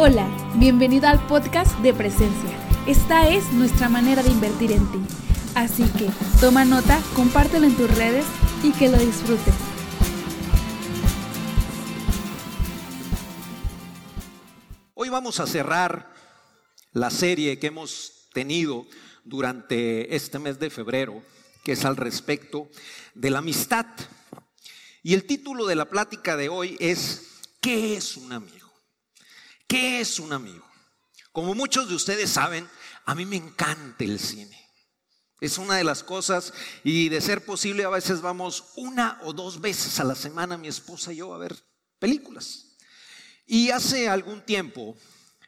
Hola, bienvenido al podcast de Presencia. Esta es nuestra manera de invertir en ti. Así que toma nota, compártelo en tus redes y que lo disfrutes. Hoy vamos a cerrar la serie que hemos tenido durante este mes de febrero, que es al respecto de la amistad. Y el título de la plática de hoy es ¿Qué es un amigo? ¿Qué es un amigo? Como muchos de ustedes saben, a mí me encanta el cine. Es una de las cosas y de ser posible a veces vamos una o dos veces a la semana mi esposa y yo a ver películas. Y hace algún tiempo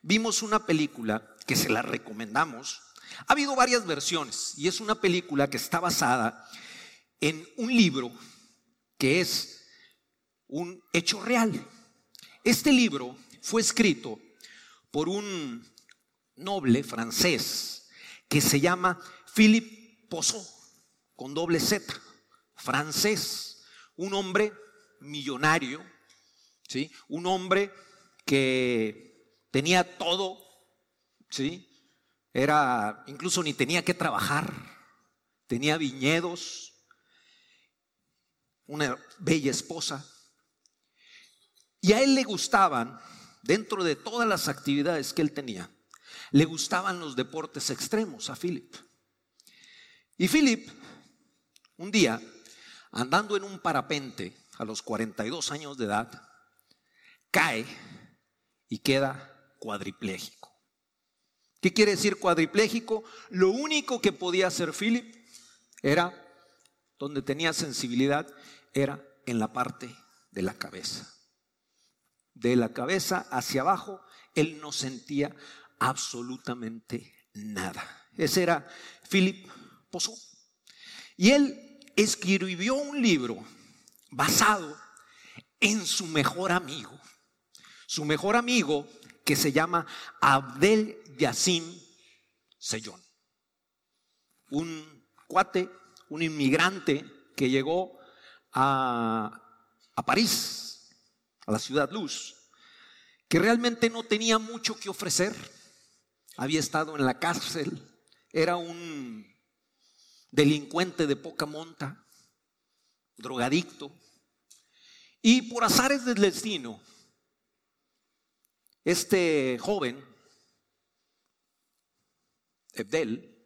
vimos una película que se la recomendamos. Ha habido varias versiones y es una película que está basada en un libro que es un hecho real. Este libro fue escrito por un noble francés que se llama Philippe Pozo, con doble Z, francés, un hombre millonario, ¿sí? un hombre que tenía todo, ¿sí? era, incluso ni tenía que trabajar, tenía viñedos, una bella esposa, y a él le gustaban dentro de todas las actividades que él tenía, le gustaban los deportes extremos a Philip. Y Philip, un día, andando en un parapente a los 42 años de edad, cae y queda cuadripléjico. ¿Qué quiere decir cuadripléjico? Lo único que podía hacer Philip era, donde tenía sensibilidad, era en la parte de la cabeza de la cabeza hacia abajo, él no sentía absolutamente nada. Ese era Philip Pozo. Y él escribió un libro basado en su mejor amigo. Su mejor amigo que se llama Abdel Yassim Sellón. Un cuate, un inmigrante que llegó a, a París la ciudad luz, que realmente no tenía mucho que ofrecer. Había estado en la cárcel, era un delincuente de poca monta, drogadicto. Y por azares del destino, este joven, Ebdel,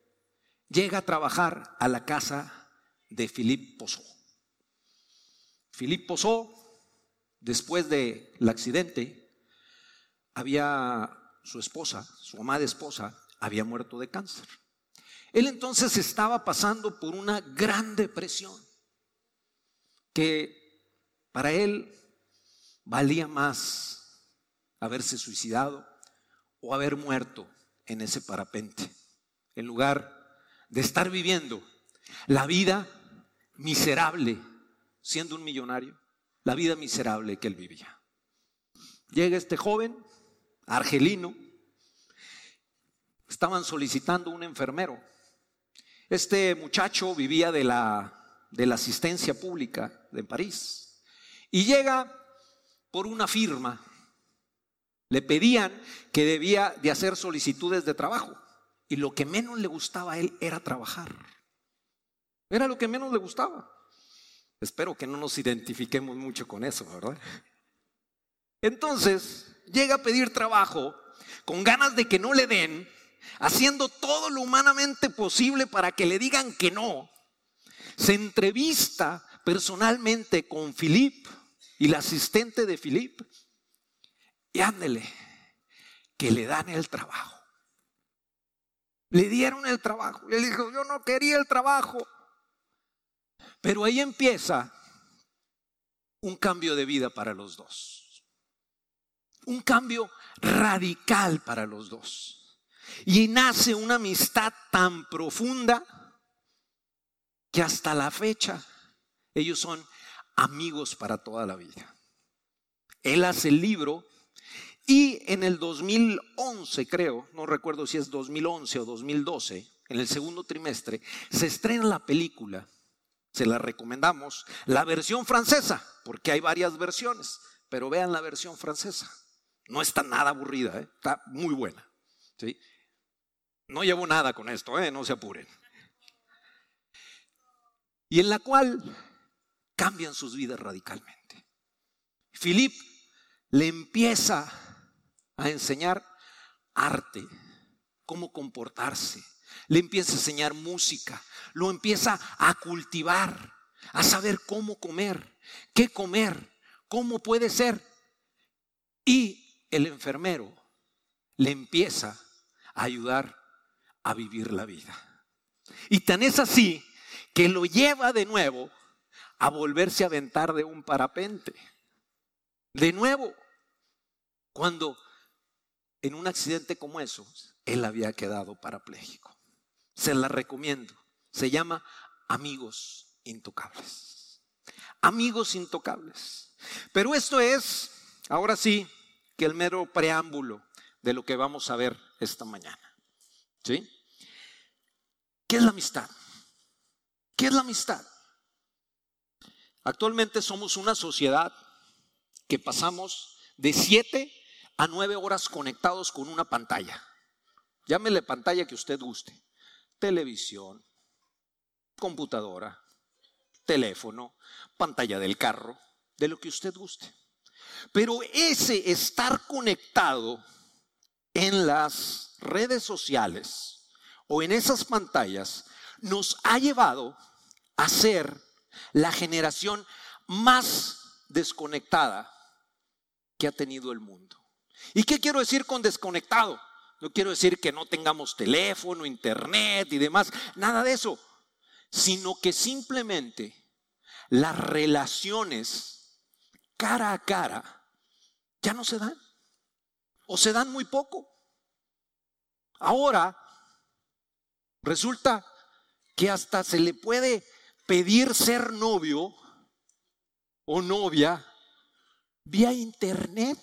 llega a trabajar a la casa de Philippe Pozo. Philippe Pozo después del accidente, había su esposa, su amada esposa, había muerto de cáncer. Él entonces estaba pasando por una gran depresión que para él valía más haberse suicidado o haber muerto en ese parapente, en lugar de estar viviendo la vida miserable siendo un millonario la vida miserable que él vivía. Llega este joven, argelino, estaban solicitando un enfermero. Este muchacho vivía de la, de la asistencia pública de París y llega por una firma. Le pedían que debía de hacer solicitudes de trabajo y lo que menos le gustaba a él era trabajar. Era lo que menos le gustaba. Espero que no nos identifiquemos mucho con eso, ¿verdad? Entonces, llega a pedir trabajo con ganas de que no le den, haciendo todo lo humanamente posible para que le digan que no. Se entrevista personalmente con Filip y la asistente de Filip y ándele, que le dan el trabajo. Le dieron el trabajo. Él dijo, yo no quería el trabajo. Pero ahí empieza un cambio de vida para los dos. Un cambio radical para los dos. Y nace una amistad tan profunda que hasta la fecha ellos son amigos para toda la vida. Él hace el libro y en el 2011, creo, no recuerdo si es 2011 o 2012, en el segundo trimestre, se estrena la película se la recomendamos. La versión francesa, porque hay varias versiones, pero vean la versión francesa. No está nada aburrida, ¿eh? está muy buena. ¿sí? No llevo nada con esto, ¿eh? no se apuren. Y en la cual cambian sus vidas radicalmente. Philip le empieza a enseñar arte, cómo comportarse, le empieza a enseñar música, lo empieza a cultivar, a saber cómo comer, qué comer, cómo puede ser. Y el enfermero le empieza a ayudar a vivir la vida. Y tan es así que lo lleva de nuevo a volverse a aventar de un parapente. De nuevo, cuando en un accidente como eso, él había quedado parapléjico. Se la recomiendo. Se llama Amigos Intocables. Amigos Intocables. Pero esto es, ahora sí, que el mero preámbulo de lo que vamos a ver esta mañana. ¿Sí? ¿Qué es la amistad? ¿Qué es la amistad? Actualmente somos una sociedad que pasamos de siete a nueve horas conectados con una pantalla. Llámele pantalla que usted guste. Televisión, computadora, teléfono, pantalla del carro, de lo que usted guste. Pero ese estar conectado en las redes sociales o en esas pantallas nos ha llevado a ser la generación más desconectada que ha tenido el mundo. ¿Y qué quiero decir con desconectado? No quiero decir que no tengamos teléfono, internet y demás, nada de eso, sino que simplemente las relaciones cara a cara ya no se dan o se dan muy poco. Ahora resulta que hasta se le puede pedir ser novio o novia vía internet.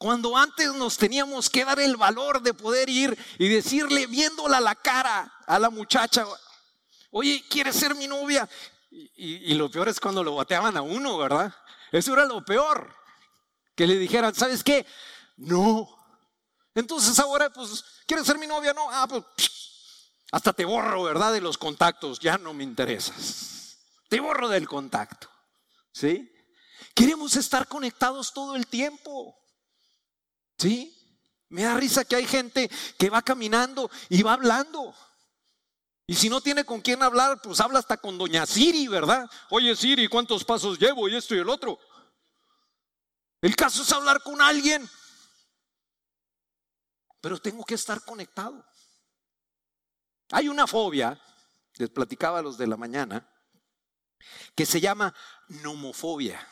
Cuando antes nos teníamos que dar el valor de poder ir y decirle, viéndola la cara a la muchacha, oye, ¿quieres ser mi novia? Y, lo peor es cuando lo bateaban a uno, ¿verdad? Eso era lo peor. Que le dijeran, ¿sabes qué? No. Entonces ahora, pues, ¿quieres ser mi novia? No. Ah, pues, hasta te borro, ¿verdad? De los contactos, ya no me interesas. Te borro del contacto. ¿Sí? Queremos estar conectados todo el tiempo. ¿Sí? Me da risa que hay gente que va caminando y va hablando. Y si no tiene con quién hablar, pues habla hasta con doña Siri, ¿verdad? Oye Siri, ¿cuántos pasos llevo? Y esto y el otro. El caso es hablar con alguien. Pero tengo que estar conectado. Hay una fobia, les platicaba a los de la mañana, que se llama nomofobia.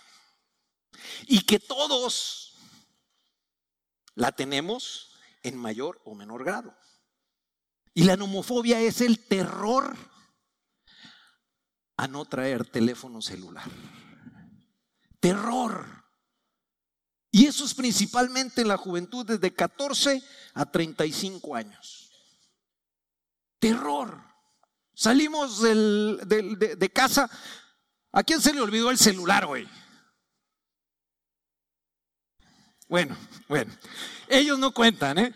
Y que todos la tenemos en mayor o menor grado. Y la nomofobia es el terror a no traer teléfono celular. Terror. Y eso es principalmente en la juventud desde 14 a 35 años. Terror. Salimos de, de, casa. ¿A quién se le olvidó el celular hoy? Bueno, bueno, ellos no cuentan, ¿eh?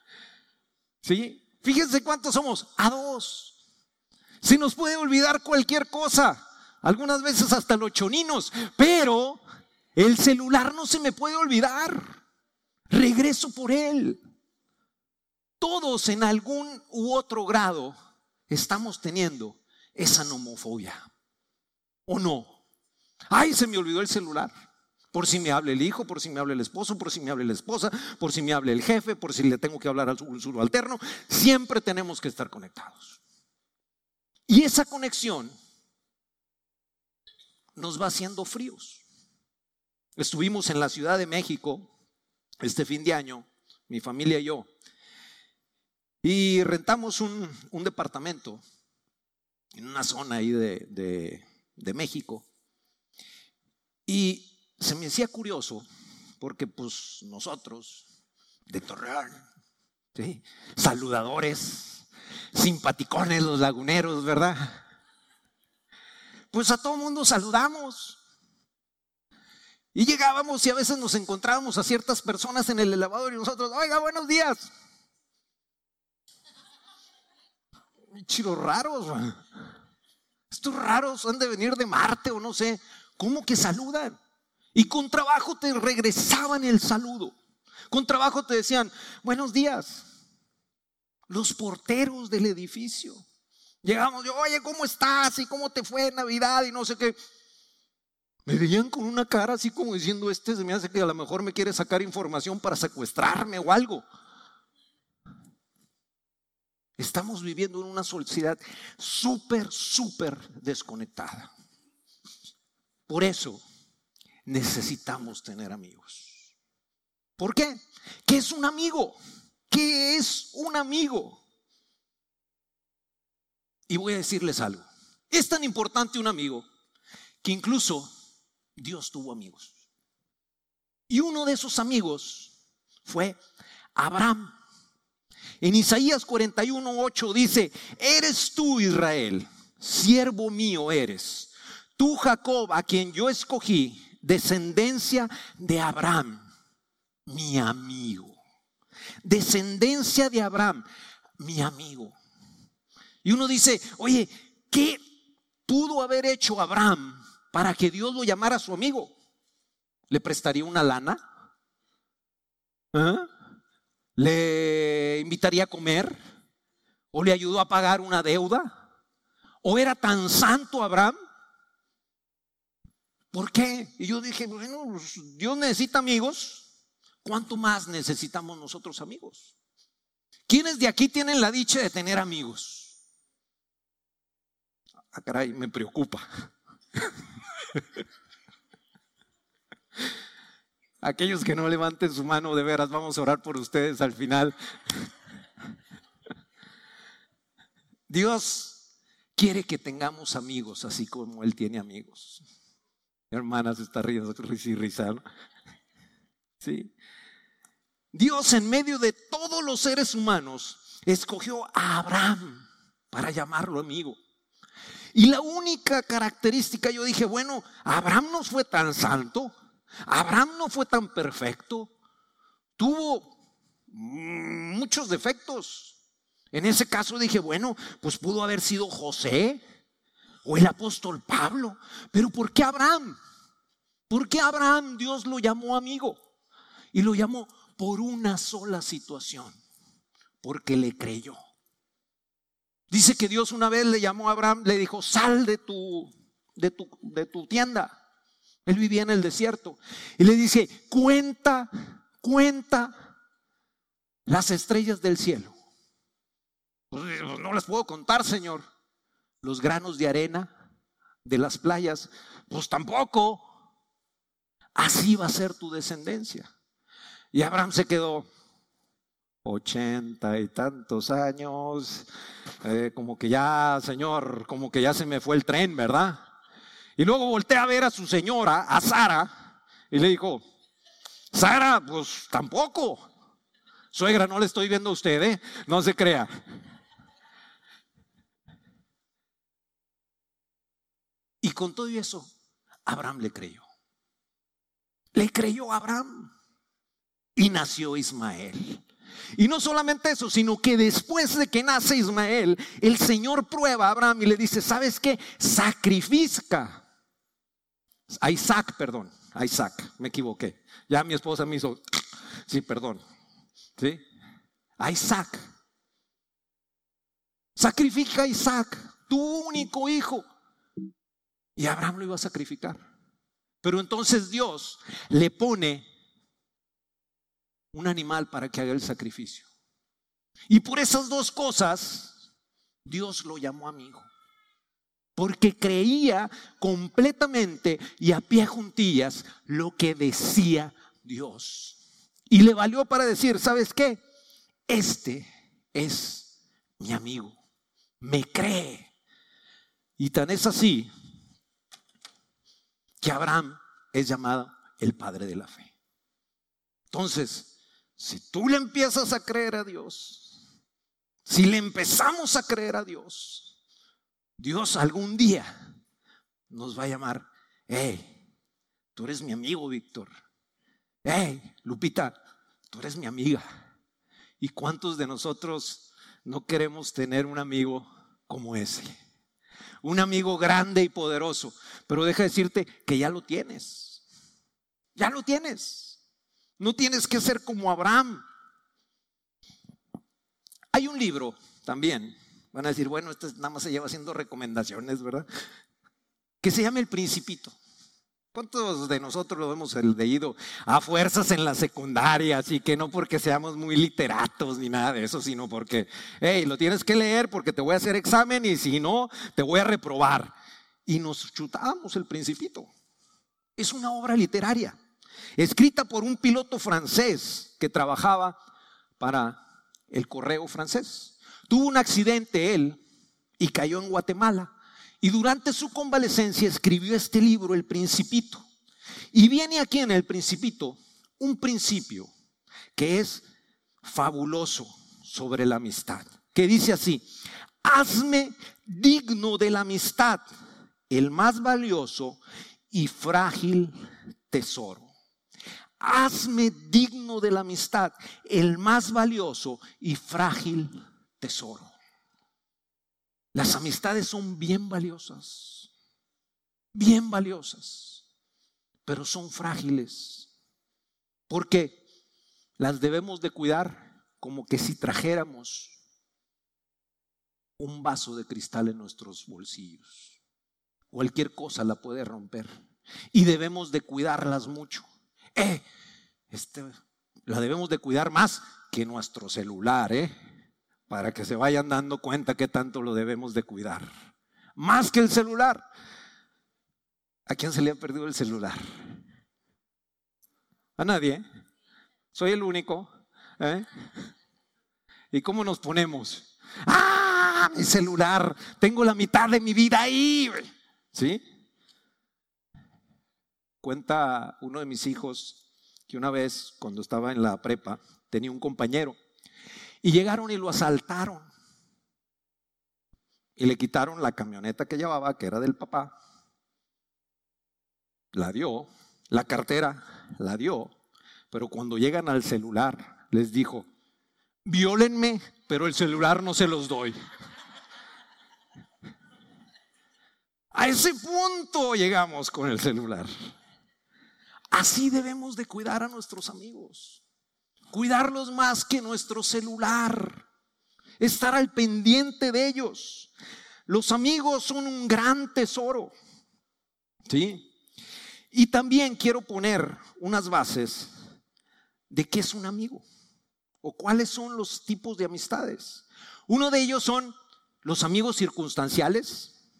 ¿Sí? Fíjense cuántos somos, a dos. Se nos puede olvidar cualquier cosa, algunas veces hasta los choninos, pero el celular no se me puede olvidar. Regreso por él. Todos en algún u otro grado estamos teniendo esa nomofobia. ¿O no? Ay, se me olvidó el celular. Por si me habla el hijo, por si me habla el esposo, por si me habla la esposa, por si me habla el jefe, por si le tengo que hablar al subalterno. Siempre tenemos que estar conectados. Y esa conexión nos va haciendo fríos. Estuvimos en la Ciudad de México este fin de año, mi familia y yo, y rentamos un, departamento en una zona ahí de, de México. Y se me hacía curioso porque pues nosotros de Torreón, saludadores, simpaticones los laguneros, ¿verdad? Pues a todo mundo saludamos. Y llegábamos y a veces nos encontrábamos a ciertas personas en el elevador y nosotros, oiga, buenos días. Chiros raros. Estos raros han de venir de Marte o no sé. ¿Cómo que saludan? Y con trabajo te regresaban el saludo. Con trabajo te decían, buenos días. Los porteros del edificio. Llegamos, yo, oye, ¿cómo estás? ¿Y cómo te fue en Navidad? Y no sé qué. Me veían con una cara así como diciendo, este se me hace que a lo mejor me quiere sacar información para secuestrarme o algo. Estamos viviendo en una sociedad súper, súper desconectada. Por eso necesitamos tener amigos. ¿Por qué? ¿Qué es un amigo? ¿Qué es un amigo? Y voy a decirles algo. Es tan importante un amigo que incluso Dios tuvo amigos. Y uno de esos amigos fue Abraham. En Isaías 41, dice, eres tú Israel, siervo mío eres. Tú Jacob, a quien yo escogí, descendencia de Abraham, mi amigo. Descendencia de Abraham, mi amigo. Y uno dice, oye, ¿qué pudo haber hecho Abraham para que Dios lo llamara su amigo? ¿Le prestaría una lana? ¿Ah? ¿Le invitaría a comer? ¿O le ayudó a pagar una deuda? ¿O era tan santo Abraham? ¿Por qué? Y yo dije, bueno, pues, Dios necesita amigos. ¿Cuánto más necesitamos nosotros amigos? ¿Quiénes de aquí tienen la dicha de tener amigos? Ah, caray, me preocupa. Aquellos que no levanten su mano, de veras, vamos a orar por ustedes al final. Dios quiere que tengamos amigos, así como Él tiene amigos. Hermanas, está riendo, risa. Sí. Dios en medio de todos los seres humanos escogió a Abraham para llamarlo amigo. Y la única característica, yo dije, bueno, Abraham no fue tan santo, Abraham no fue tan perfecto, tuvo muchos defectos. En ese caso dije, bueno, pues pudo haber sido José o el apóstol Pablo, pero ¿por qué Abraham? ¿Por qué Abraham Dios lo llamó amigo? Y lo llamó por una sola situación, porque le creyó. Dice que Dios una vez le llamó a Abraham, le dijo, sal de tu, de tu, de tu tienda. Él vivía en el desierto. Y le dice, cuenta, cuenta las estrellas del cielo. Pues, no las puedo contar, Señor. Los granos de arena de las playas, pues tampoco. Así va a ser tu descendencia. Y Abraham se quedó, ochenta y tantos años, eh, como que ya, Señor, como que ya se me fue el tren, ¿verdad? Y luego volteé a ver a su señora, a Sara, y le dijo, Sara, pues tampoco. Suegra, no le estoy viendo a usted, ¿eh? No se crea. Y con todo eso, Abraham le creyó. Le creyó Abraham. Y nació Ismael. Y no solamente eso, sino que después de que nace Ismael, el Señor prueba a Abraham y le dice, ¿sabes qué? Sacrifica. A Isaac, perdón, a Isaac, me equivoqué. Ya mi esposa me hizo, sí, perdón. ¿Sí? A Isaac. Sacrifica a Isaac, tu único hijo. Y Abraham lo iba a sacrificar. Pero entonces Dios le pone un animal para que haga el sacrificio. Y por esas dos cosas, Dios lo llamó amigo. Porque creía completamente y a pie juntillas lo que decía Dios. Y le valió para decir, ¿sabes qué? Este es mi amigo. Me cree. Y tan es así que Abraham es llamado el padre de la fe. Entonces, si tú le empiezas a creer a Dios, si le empezamos a creer a Dios, Dios algún día nos va a llamar, hey, tú eres mi amigo, Víctor. Hey, Lupita, tú eres mi amiga. ¿Y cuántos de nosotros no queremos tener un amigo como ese? Un amigo grande y poderoso. Pero deja decirte que ya lo tienes. Ya lo tienes. No tienes que ser como Abraham. Hay un libro también. Van a decir, bueno, esto nada más se lleva haciendo recomendaciones, ¿verdad? Que se llama El Principito. ¿Cuántos de nosotros lo hemos leído a fuerzas en la secundaria? Así que no porque seamos muy literatos ni nada de eso, sino porque, hey, lo tienes que leer porque te voy a hacer examen y si no, te voy a reprobar. Y nos chutábamos el principito. Es una obra literaria, escrita por un piloto francés que trabajaba para el correo francés. Tuvo un accidente él y cayó en Guatemala. Y durante su convalecencia escribió este libro, El Principito. Y viene aquí en El Principito un principio que es fabuloso sobre la amistad, que dice así, hazme digno de la amistad, el más valioso y frágil tesoro. Hazme digno de la amistad, el más valioso y frágil tesoro. Las amistades son bien valiosas, bien valiosas, pero son frágiles, porque las debemos de cuidar como que si trajéramos un vaso de cristal en nuestros bolsillos. Cualquier cosa la puede romper y debemos de cuidarlas mucho. Eh, este, la debemos de cuidar más que nuestro celular, ¿eh? Para que se vayan dando cuenta que tanto lo debemos de cuidar. Más que el celular. ¿A quién se le ha perdido el celular? A nadie. Soy el único. ¿eh? ¿Y cómo nos ponemos? ¡Ah! Mi celular. Tengo la mitad de mi vida ahí. ¿Sí? Cuenta uno de mis hijos que una vez, cuando estaba en la prepa, tenía un compañero y llegaron y lo asaltaron. Y le quitaron la camioneta que llevaba, que era del papá. La dio. La cartera la dio. Pero cuando llegan al celular, les dijo, violenme, pero el celular no se los doy. A ese punto llegamos con el celular. Así debemos de cuidar a nuestros amigos cuidarlos más que nuestro celular, estar al pendiente de ellos. Los amigos son un gran tesoro. ¿Sí? Y también quiero poner unas bases de qué es un amigo o cuáles son los tipos de amistades. Uno de ellos son los amigos circunstanciales,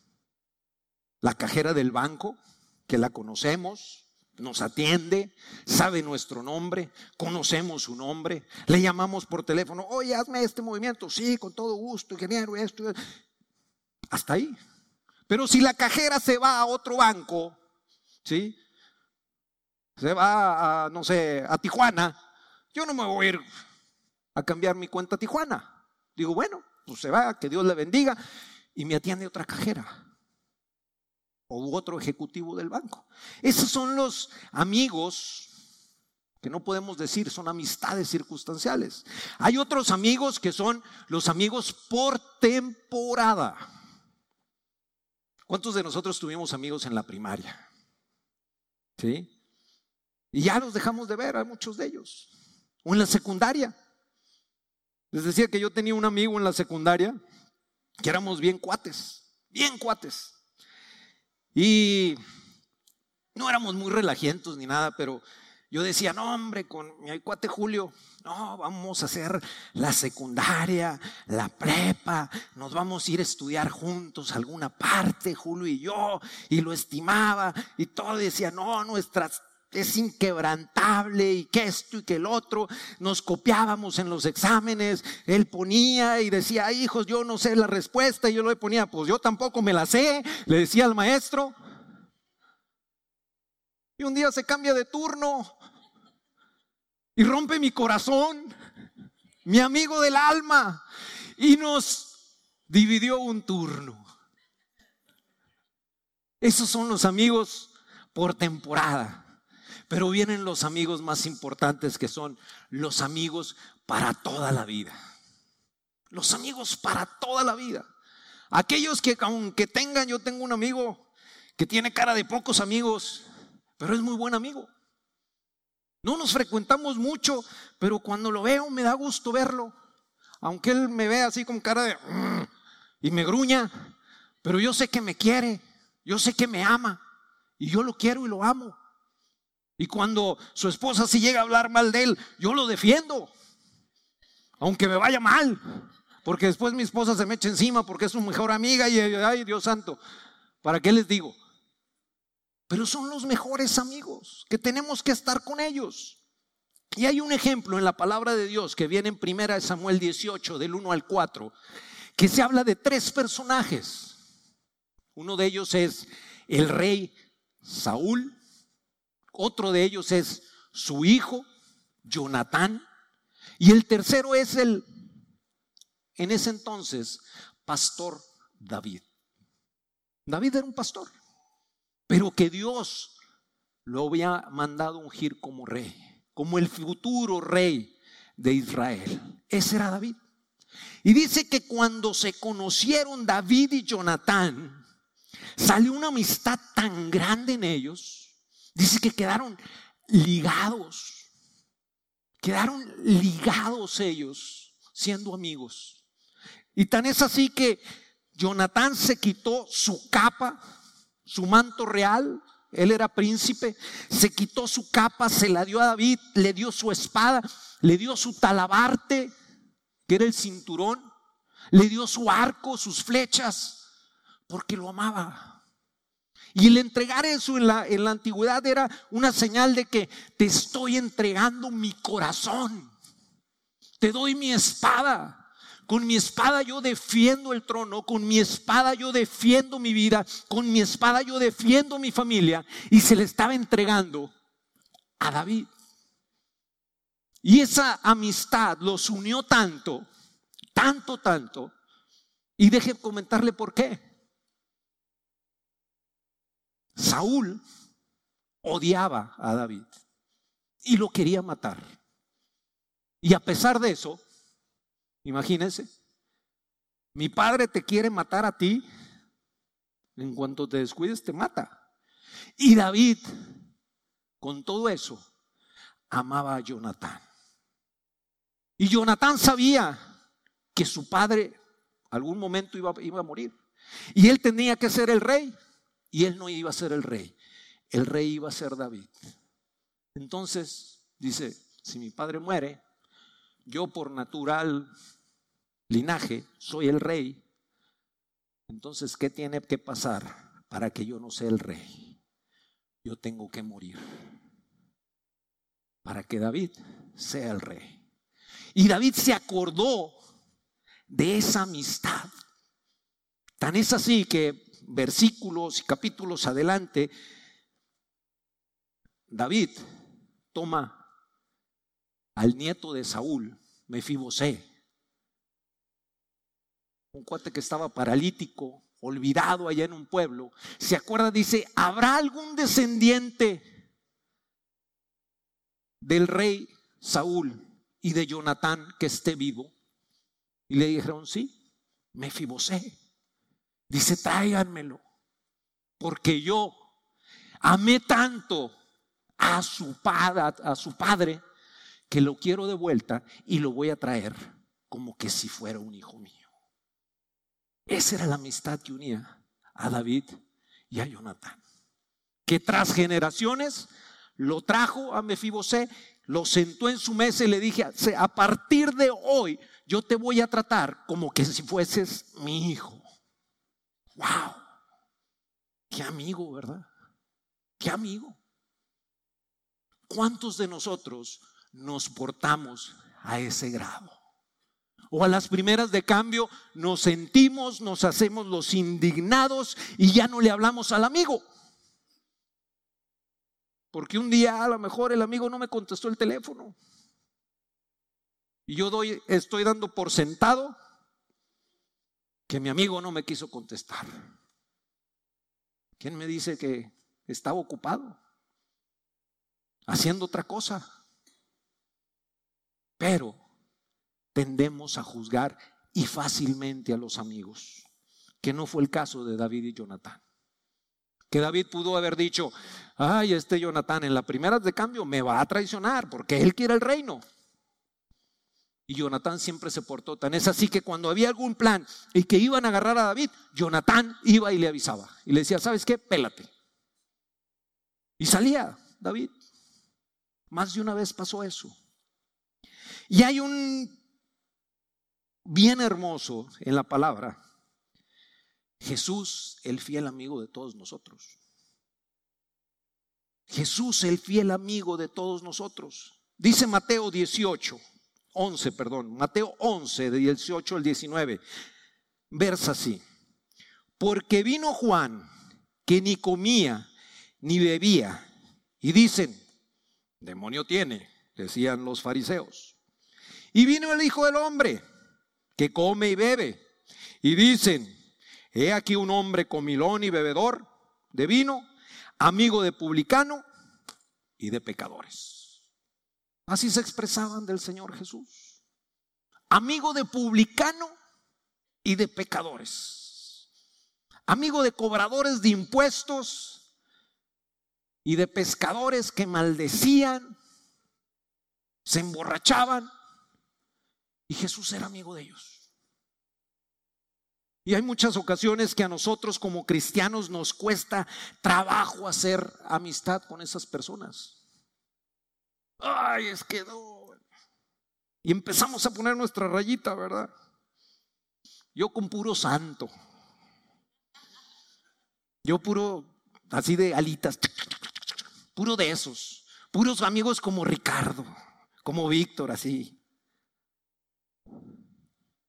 la cajera del banco, que la conocemos, nos atiende, sabe nuestro nombre, conocemos su nombre, le llamamos por teléfono, oye, hazme este movimiento, sí, con todo gusto, ingeniero, esto, hasta ahí. Pero si la cajera se va a otro banco, ¿sí? Se va a, no sé, a Tijuana, yo no me voy a ir a cambiar mi cuenta a Tijuana. Digo, bueno, pues se va, que Dios le bendiga, y me atiende otra cajera o otro ejecutivo del banco. Esos son los amigos que no podemos decir, son amistades circunstanciales. Hay otros amigos que son los amigos por temporada. ¿Cuántos de nosotros tuvimos amigos en la primaria? ¿Sí? Y ya los dejamos de ver, a muchos de ellos. O en la secundaria. Les decía que yo tenía un amigo en la secundaria que éramos bien cuates, bien cuates. Y no éramos muy relajientos ni nada, pero yo decía, no hombre, con mi cuate Julio, no, vamos a hacer la secundaria, la prepa, nos vamos a ir a estudiar juntos a alguna parte, Julio y yo, y lo estimaba, y todo decía, no, nuestras es inquebrantable y que esto y que el otro. Nos copiábamos en los exámenes. Él ponía y decía, hijos, yo no sé la respuesta. Y yo le ponía, pues yo tampoco me la sé. Le decía al maestro. Y un día se cambia de turno y rompe mi corazón, mi amigo del alma, y nos dividió un turno. Esos son los amigos por temporada. Pero vienen los amigos más importantes que son los amigos para toda la vida. Los amigos para toda la vida. Aquellos que aunque tengan, yo tengo un amigo que tiene cara de pocos amigos, pero es muy buen amigo. No nos frecuentamos mucho, pero cuando lo veo me da gusto verlo. Aunque él me ve así con cara de... Mm", y me gruña, pero yo sé que me quiere, yo sé que me ama, y yo lo quiero y lo amo. Y cuando su esposa si llega a hablar mal de él, yo lo defiendo, aunque me vaya mal, porque después mi esposa se me echa encima porque es su mejor amiga y ay Dios santo, ¿para qué les digo? Pero son los mejores amigos que tenemos que estar con ellos. Y hay un ejemplo en la palabra de Dios que viene en primera de Samuel 18 del 1 al 4 que se habla de tres personajes. Uno de ellos es el rey Saúl, otro de ellos es su hijo, Jonatán, y el tercero es el, en ese entonces, pastor David. David era un pastor, pero que Dios lo había mandado ungir como rey, como el futuro rey de Israel. Ese era David. Y dice que cuando se conocieron David y Jonatán, salió una amistad tan grande en ellos. Dice que quedaron ligados. Quedaron ligados ellos siendo amigos. Y tan es así que Jonatán se quitó su capa, su manto real, él era príncipe, se quitó su capa, se la dio a David, le dio su espada, le dio su talabarte, que era el cinturón, le dio su arco, sus flechas, porque lo amaba. Y el entregar eso en la, en la antigüedad era una señal de que te estoy entregando mi corazón. Te doy mi espada. Con mi espada yo defiendo el trono, con mi espada yo defiendo mi vida, con mi espada yo defiendo mi familia. Y se le estaba entregando a David. Y esa amistad los unió tanto, tanto, tanto. Y deje comentarle por qué. Saúl odiaba a David y lo quería matar. Y a pesar de eso, imagínense, mi padre te quiere matar a ti, en cuanto te descuides te mata. Y David, con todo eso, amaba a Jonatán. Y Jonatán sabía que su padre algún momento iba, iba a morir. Y él tenía que ser el rey. Y él no iba a ser el rey. El rey iba a ser David. Entonces, dice, si mi padre muere, yo por natural linaje soy el rey. Entonces, ¿qué tiene que pasar para que yo no sea el rey? Yo tengo que morir para que David sea el rey. Y David se acordó de esa amistad. Tan es así que versículos y capítulos adelante, David toma al nieto de Saúl, Mefibosé, un cuate que estaba paralítico, olvidado allá en un pueblo, se acuerda, dice, ¿habrá algún descendiente del rey Saúl y de Jonatán que esté vivo? Y le dijeron, sí, Mefibosé. Dice, tráiganmelo, porque yo amé tanto a su, padre, a su padre que lo quiero de vuelta y lo voy a traer como que si fuera un hijo mío. Esa era la amistad que unía a David y a Jonatán. Que tras generaciones lo trajo a Mefibosé lo sentó en su mesa y le dije, a partir de hoy yo te voy a tratar como que si fueses mi hijo. ¡Wow! Qué amigo, ¿verdad? Qué amigo. ¿Cuántos de nosotros nos portamos a ese grado? O a las primeras de cambio nos sentimos, nos hacemos los indignados y ya no le hablamos al amigo. Porque un día a lo mejor el amigo no me contestó el teléfono. Y yo doy, estoy dando por sentado que mi amigo no me quiso contestar. ¿Quién me dice que estaba ocupado? haciendo otra cosa. Pero tendemos a juzgar y fácilmente a los amigos, que no fue el caso de David y Jonatán. Que David pudo haber dicho, ay, este Jonatán en la primera de cambio me va a traicionar porque él quiere el reino. Y Jonatán siempre se portó tan. Es así que cuando había algún plan y que iban a agarrar a David, Jonatán iba y le avisaba. Y le decía, ¿sabes qué? Pélate. Y salía David. Más de una vez pasó eso. Y hay un bien hermoso en la palabra. Jesús, el fiel amigo de todos nosotros. Jesús, el fiel amigo de todos nosotros. Dice Mateo 18, 11, perdón, Mateo 11, de 18 al 19. Versa así. Porque vino Juan, que ni comía ni bebía, y dicen, demonio tiene, decían los fariseos. Y vino el Hijo del Hombre, que come y bebe. Y dicen, he aquí un hombre comilón y bebedor de vino, amigo de publicano y de pecadores. Así se expresaban del Señor Jesús. Amigo de publicano y de pecadores. Amigo de cobradores de impuestos y de pescadores que maldecían, se emborrachaban y Jesús era amigo de ellos. Y hay muchas ocasiones que a nosotros como cristianos nos cuesta trabajo hacer amistad con esas personas. Ay, es que no. Y empezamos a poner nuestra rayita, ¿verdad? Yo con puro santo. Yo puro, así de alitas. Puro de esos. Puros amigos como Ricardo, como Víctor, así.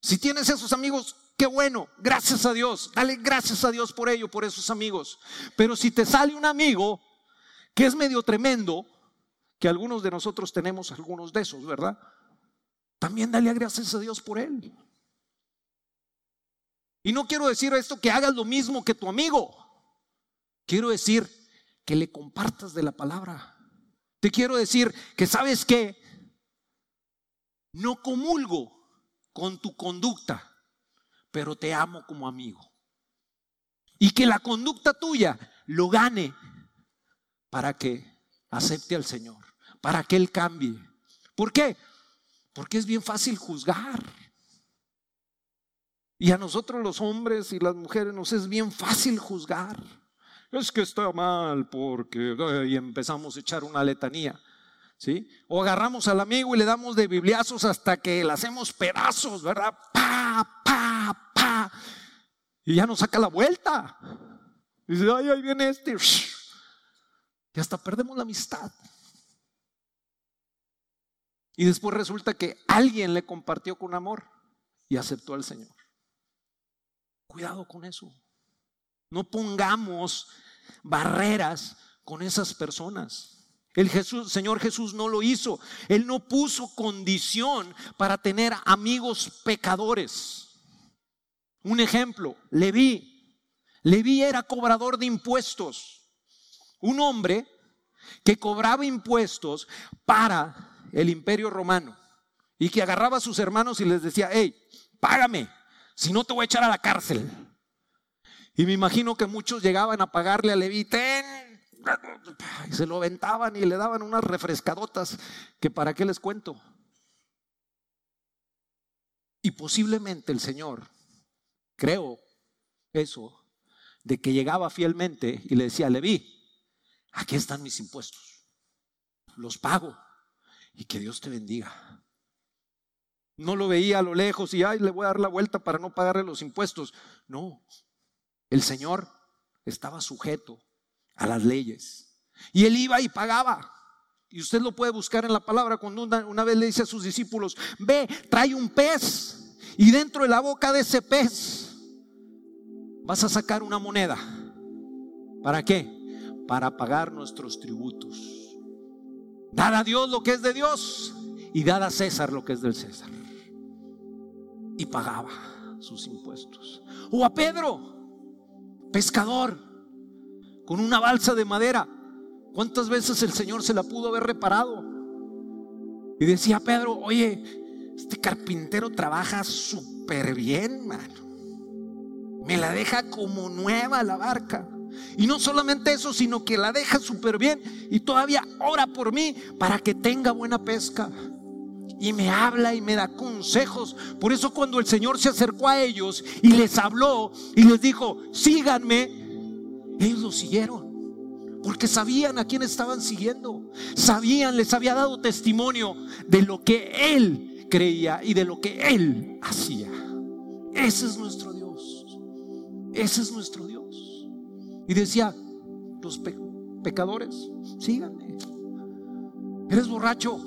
Si tienes esos amigos, qué bueno, gracias a Dios. Dale gracias a Dios por ello, por esos amigos. Pero si te sale un amigo que es medio tremendo, que algunos de nosotros tenemos algunos de esos, ¿verdad? También dale gracias a Dios por él. Y no quiero decir esto que hagas lo mismo que tu amigo. Quiero decir que le compartas de la palabra. Te quiero decir que sabes que no comulgo con tu conducta, pero te amo como amigo. Y que la conducta tuya lo gane para que acepte al Señor, para que Él cambie. ¿Por qué? Porque es bien fácil juzgar. Y a nosotros los hombres y las mujeres nos es bien fácil juzgar. Es que está mal porque... Y empezamos a echar una letanía. O agarramos al amigo y le damos de bibliazos hasta que le hacemos pedazos, ¿verdad? Pa, pa, pa. Y ya nos saca la vuelta. Y dice, ay, ahí viene este. Y hasta perdemos la amistad. Y después resulta que alguien le compartió con amor y aceptó al Señor. Cuidado con eso. No pongamos barreras con esas personas. El Señor Jesús no lo hizo. Él no puso condición para tener amigos pecadores. Un ejemplo, Leví. Leví era cobrador de impuestos. Un hombre que cobraba impuestos para el imperio romano y que agarraba a sus hermanos y les decía, hey, págame, si no te voy a echar a la cárcel. Y me imagino que muchos llegaban a pagarle a Leví, y se lo aventaban y le daban unas refrescadotas que para qué les cuento. Y posiblemente el Señor, creo eso, de que llegaba fielmente y le decía, Leví, aquí están mis impuestos, los pago y que Dios te bendiga. No lo veía a lo lejos y, ay, le voy a dar la vuelta para no pagarle los impuestos. No, el Señor estaba sujeto a las leyes. Y él iba y pagaba. Y usted lo puede buscar en la palabra cuando una, vez le dice a sus discípulos, ve, trae un pez y dentro de la boca de ese pez vas a sacar una moneda. ¿Para qué? Para pagar nuestros tributos. Dar a Dios lo que es de Dios y dar a César lo que es del César. Y pagaba sus impuestos. O a Pedro, pescador con una balsa de madera ¿Cuántas veces el Señor se la pudo haber reparado? Y decía Pedro, oye, este carpintero trabaja súper bien, mano. Me la deja como nueva la barca. Y no solamente eso, sino que la deja súper bien y todavía ora por mí para que tenga buena pesca. Y me habla y me da consejos. Por eso cuando el Señor se acercó a ellos y les habló y les dijo, síganme, ellos lo siguieron. Porque sabían a quién estaban siguiendo. Sabían, les había dado testimonio de lo que Él creía y de lo que Él hacía. Ese es nuestro Dios. Ese es nuestro Dios. Y decía, los pecadores, síganme. Eres borracho.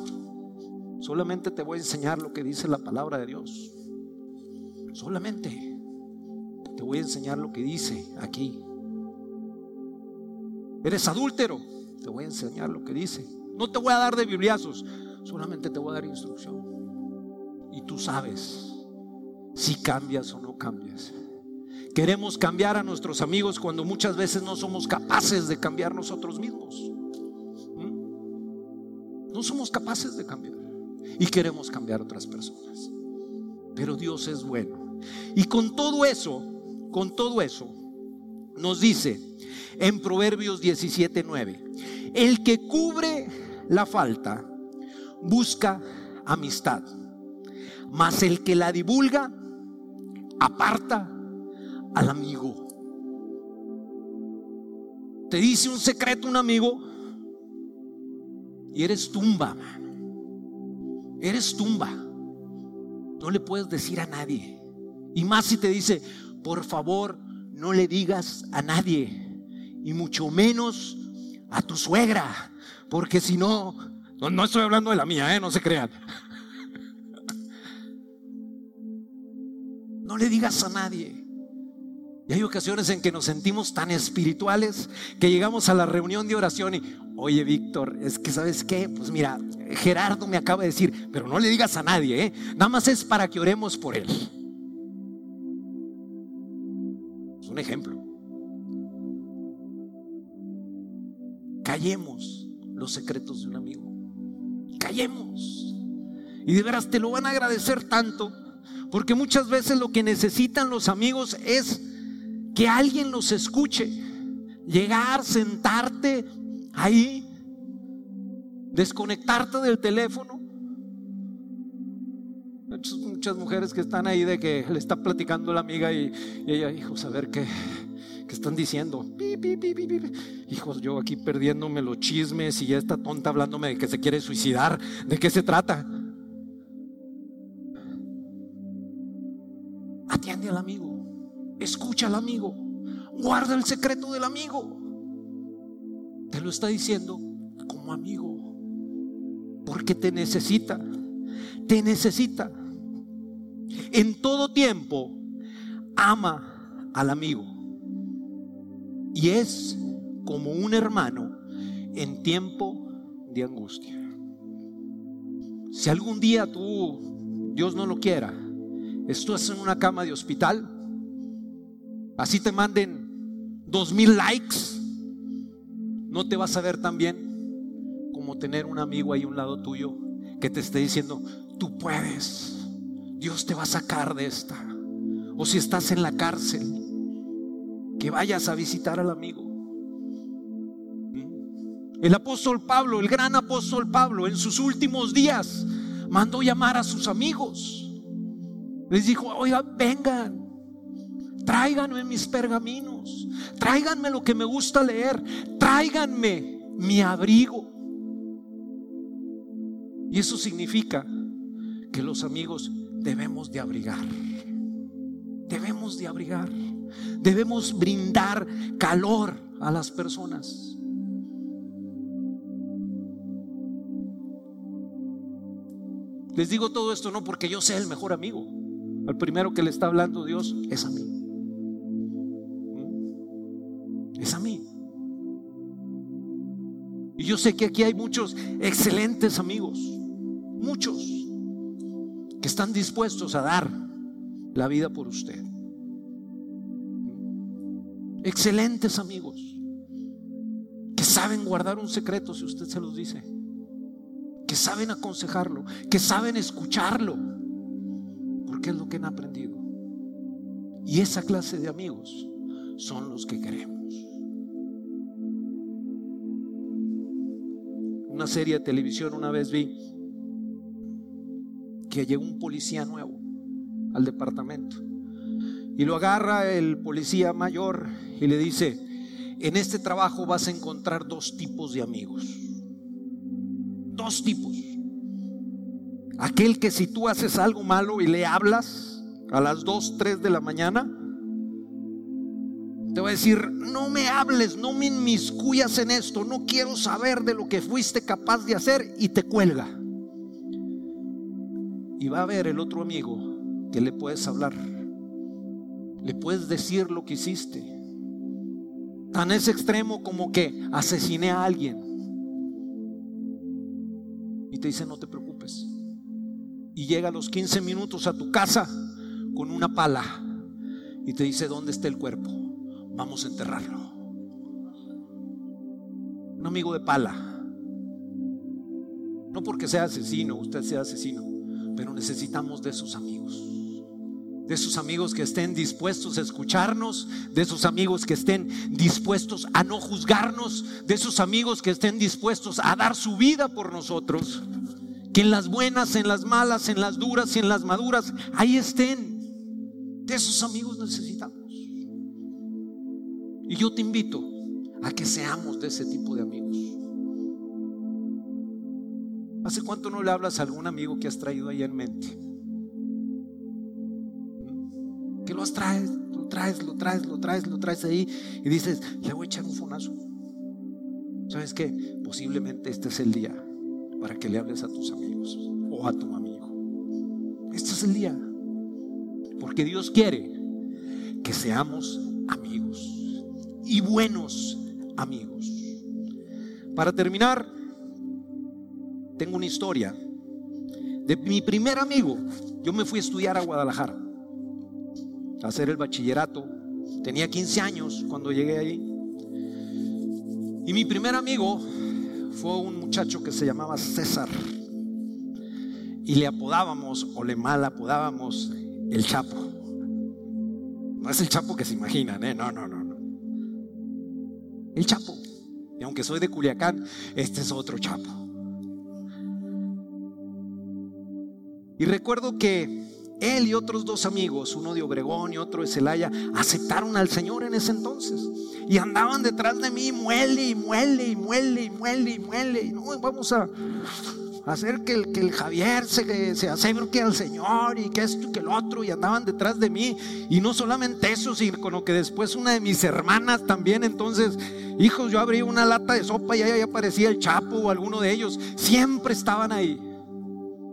Solamente te voy a enseñar lo que dice la palabra de Dios. Solamente te voy a enseñar lo que dice aquí. Eres adúltero. Te voy a enseñar lo que dice. No te voy a dar de bibliazos, solamente te voy a dar instrucción. Y tú sabes si cambias o no cambias. Queremos cambiar a nuestros amigos cuando muchas veces no somos capaces de cambiar nosotros mismos. ¿Mm? No somos capaces de cambiar. Y queremos cambiar a otras personas. Pero Dios es bueno. Y con todo eso, con todo eso, nos dice, en Proverbios 17:9. El que cubre la falta busca amistad, mas el que la divulga aparta al amigo. Te dice un secreto un amigo y eres tumba, eres tumba. No le puedes decir a nadie. Y más si te dice, por favor, no le digas a nadie y mucho menos a tu suegra, porque si no, no, estoy hablando de la mía, ¿eh? no se crean. No le digas a nadie. Y hay ocasiones en que nos sentimos tan espirituales que llegamos a la reunión de oración y, oye Víctor, es que sabes qué, pues mira, Gerardo me acaba de decir, pero no le digas a nadie, ¿eh? nada más es para que oremos por él. Es un ejemplo. callemos los secretos de un amigo. Callemos. Y de veras te lo van a agradecer tanto, porque muchas veces lo que necesitan los amigos es que alguien los escuche. Llegar, sentarte ahí, desconectarte del teléfono. Muchas, mujeres que están ahí de que le está platicando la amiga y, ella, hijo, saber qué, ¿Qué están diciendo? Hijos, yo aquí perdiéndome los chismes y ya está tonta hablándome de que se quiere suicidar. ¿De qué se trata? Atiende al amigo. Escucha al amigo. Guarda el secreto del amigo. Te lo está diciendo como amigo. Porque te necesita. Te necesita. En todo tiempo, ama al amigo y es como un hermano en tiempo de angustia. Si algún día tú, Dios no lo quiera, estás en una cama de hospital, así te manden dos mil likes, no te vas a ver tan bien como tener un amigo ahí a un lado tuyo que te esté diciendo, tú puedes, Dios te va a sacar de esta. O si estás en la cárcel, que vayas a visitar al amigo. El apóstol Pablo, el gran apóstol Pablo, en sus últimos días mandó llamar a sus amigos. Les dijo, oigan, vengan, tráiganme mis pergaminos, tráiganme lo que me gusta leer, tráiganme mi abrigo. Y eso significa que los amigos debemos de abrigar. Debemos de abrigar. Debemos brindar calor a las personas. Les digo todo esto no porque yo sea el mejor amigo. Al primero que le está hablando Dios es a mí. Yo sé que aquí hay muchos excelentes amigos. Muchos que están dispuestos a dar la vida por usted excelentes amigos, que saben guardar un secreto si usted se los dice, que saben aconsejarlo, que saben escucharlo, porque es lo que han aprendido. Y esa clase de amigos son los que queremos. Una serie de televisión una vez vi que llegó un policía nuevo al departamento y lo agarra el policía mayor y le dice, en este trabajo vas a encontrar dos tipos de amigos. Dos tipos. Aquel que si tú haces algo malo y le hablas a las 2, 3 de la mañana, decir, no me hables, no me inmiscuyas en esto, no quiero saber de lo que fuiste capaz de hacer y te cuelga. Y va a ver el otro amigo que le puedes hablar, le puedes decir lo que hiciste, Tan ese extremo como que asesiné a alguien. Y te dice, no te preocupes. Y llega a los 15 minutos a tu casa con una pala. Y te dice, ¿dónde está el cuerpo? Vamos a enterrarlo. Un amigo de pala. No porque sea asesino, usted sea asesino, pero necesitamos de esos amigos de sus amigos que estén dispuestos a escucharnos, de sus amigos que estén dispuestos a no juzgarnos, de sus amigos que estén dispuestos a dar su vida por nosotros, que en las buenas, en las malas, en las duras y en las maduras, ahí estén. De esos amigos necesitamos. Y yo te invito a que seamos de ese tipo de amigos. ¿Hace cuánto no le hablas a algún amigo que has traído ahí en mente? que lo traes, lo traes, lo traes, lo traes, lo traes ahí y dices, le voy a echar un fonazo. ¿Sabes qué? Posiblemente este es el día para que le hables a tus amigos o a tu amigo. Este es el día. Porque Dios quiere que seamos y buenos amigos. Para terminar, tengo una historia de mi primer amigo. Yo me fui a estudiar a Guadalajara hacer el bachillerato. Tenía 15 años cuando llegué ahí. Y mi primer amigo fue un muchacho que se llamaba César. Y le apodábamos, o le mal apodábamos, el Chapo. No es el Chapo que se imaginan, ¿eh? No, no, no. El Chapo. Y aunque soy de Culiacán, este es otro Chapo. Y recuerdo que él y otros dos amigos, uno de Obregón y otro de Celaya, aceptaron al Señor en ese entonces. Y andaban detrás de mí, muele y muele y muele y muele y muele. no, vamos a hacer que el, Javier se, se acerque al Señor y que esto y que el otro. Y andaban detrás de mí. Y no solamente eso, sino que después una de mis hermanas también. Entonces, hijos, yo abrí una lata de sopa y ahí aparecía el Chapo o alguno de ellos. Siempre estaban ahí.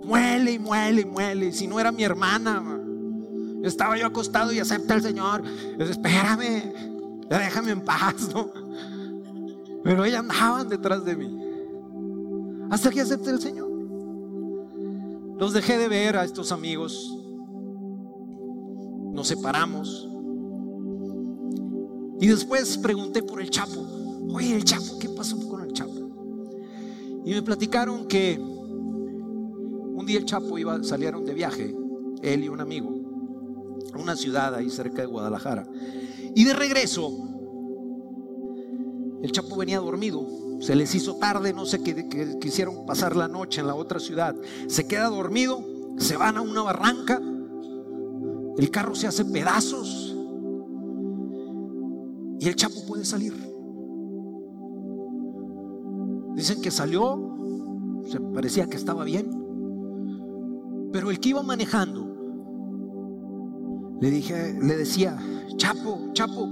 Muele y muele y muele. Si no era mi hermana, estaba yo acostado y acepta al Señor. espérame, déjame en paz, ¿no? Pero ellas andaban detrás de mí. Hasta que acepte el Señor. Los dejé de ver a estos amigos. Nos separamos. Y después pregunté por el Chapo. Oye, el Chapo, ¿qué pasó con el Chapo? Y me platicaron que un día el Chapo iba, salieron de viaje, él y un amigo, a una ciudad ahí cerca de Guadalajara. Y de regreso, el Chapo venía dormido. Se les hizo tarde, no sé qué, quisieron pasar la noche en la otra ciudad. Se queda dormido, se van a una barranca, el carro se hace pedazos y el Chapo puede salir. Dicen que salió, se parecía que estaba bien. Pero el que iba manejando le dije, le decía, Chapo, Chapo,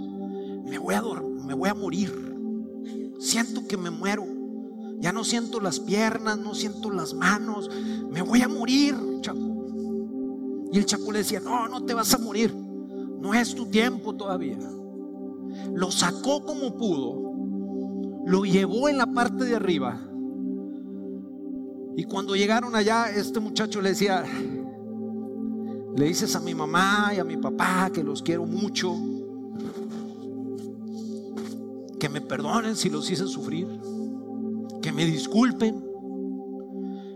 me voy a me voy a morir. Siento que me muero. Ya no siento las piernas, no siento las manos. Me voy a morir, Chapo. Y el Chapo le decía, no, no te vas a morir. No es tu tiempo todavía. Lo sacó como pudo. Lo llevó en la parte de arriba y cuando llegaron allá, este muchacho le decía, le dices a mi mamá y a mi papá que los quiero mucho. que me perdonen si los hice sufrir, que me disculpen.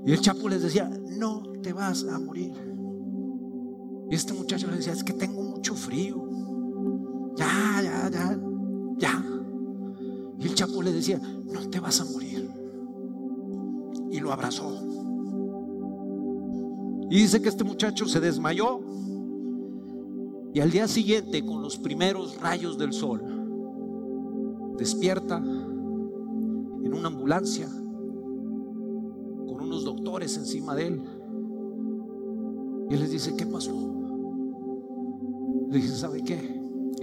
Y el Chapo les decía, no te vas a morir. Y este muchacho le decía, es que tengo mucho frío. Ya, ya, ya, ya. Y el Chapo le decía, no te vas a morir. Y lo abrazó. Y dice que este muchacho se desmayó. Y al día siguiente, con los primeros rayos del sol, despierta en una ambulancia con unos doctores encima de él. Y él les dice, ¿qué pasó? Le dice, ¿sabe qué?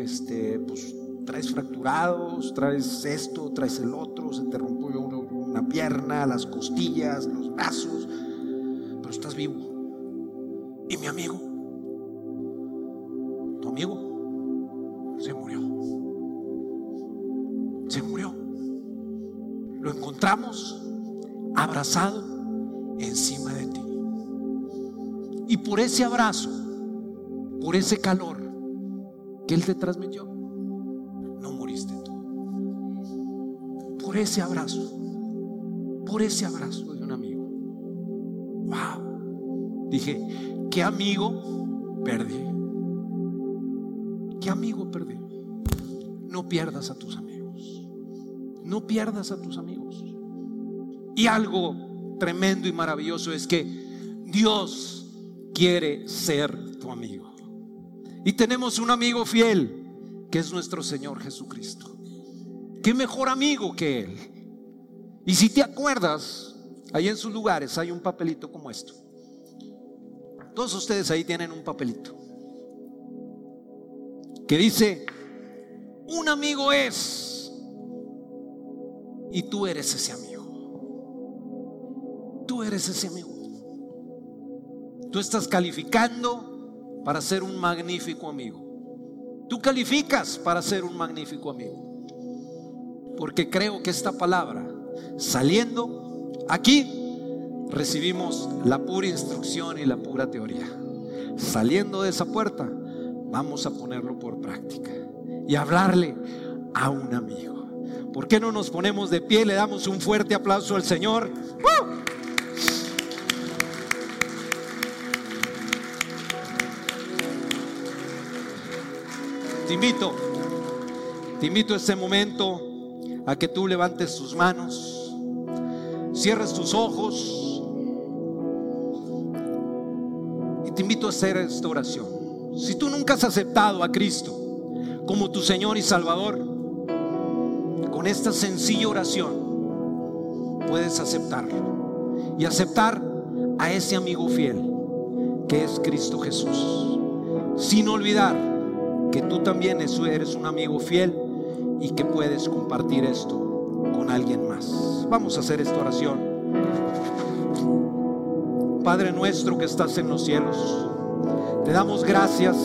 Este, pues traes fracturados, traes esto, traes el otro, se te rompió una pierna, las costillas, los brazos, pero estás vivo. Y mi amigo, tu amigo, se murió. Se murió. Lo encontramos abrazado encima de ti. Y por ese abrazo, por ese calor que Él te transmitió, no moriste tú. Por ese abrazo, por ese abrazo de un amigo. Wow. Dije, ¿qué amigo perdí? ¿Qué amigo perdí? No pierdas a tus amigos. No pierdas a tus amigos. Y algo tremendo y maravilloso es que Dios quiere ser tu amigo. Y tenemos un amigo fiel que es nuestro Señor Jesucristo. ¿Qué mejor amigo que Él? Y si te acuerdas, ahí en sus lugares hay un papelito como esto. Todos ustedes ahí tienen un papelito que dice, un amigo es, y tú eres ese amigo. Tú eres ese amigo. Tú estás calificando para ser un magnífico amigo. Tú calificas para ser un magnífico amigo. Porque creo que esta palabra, saliendo aquí, recibimos la pura instrucción y la pura teoría. Saliendo de esa puerta, vamos a ponerlo por práctica y hablarle a un amigo. ¿Por qué no nos ponemos de pie? Le damos un fuerte aplauso al Señor. Te invito, te invito a este momento a que tú levantes tus manos, cierres tus ojos y te invito a hacer esta oración. Si tú nunca has aceptado a Cristo como tu Señor y Salvador, con esta sencilla oración puedes aceptarlo y aceptar a ese amigo fiel que es Cristo Jesús, sin olvidar que tú también eres un amigo fiel y que puedes compartir esto con alguien más. Vamos a hacer esta oración. Padre nuestro que estás en los cielos, te damos gracias,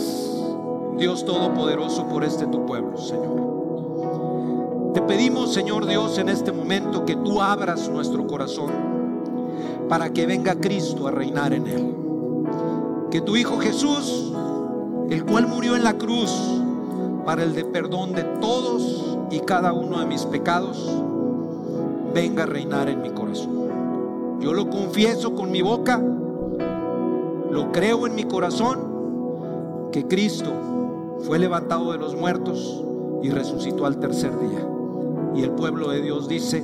Dios Todopoderoso, por este tu pueblo, Señor. Te pedimos, Señor Dios, en este momento que tú abras nuestro corazón para que venga Cristo a reinar en él. Que tu Hijo Jesús el cual murió en la cruz para el de perdón de todos y cada uno de mis pecados, venga a reinar en mi corazón. Yo lo confieso con mi boca, lo creo en mi corazón, que Cristo fue levantado de los muertos y resucitó al tercer día. Y el pueblo de Dios dice,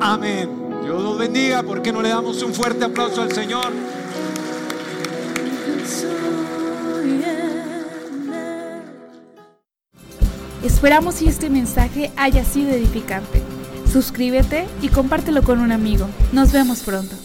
amén. Dios los bendiga. ¿Por qué no le damos un fuerte aplauso al Señor? Esperamos si este mensaje haya sido edificante. Suscríbete y compártelo con un amigo. Nos vemos pronto.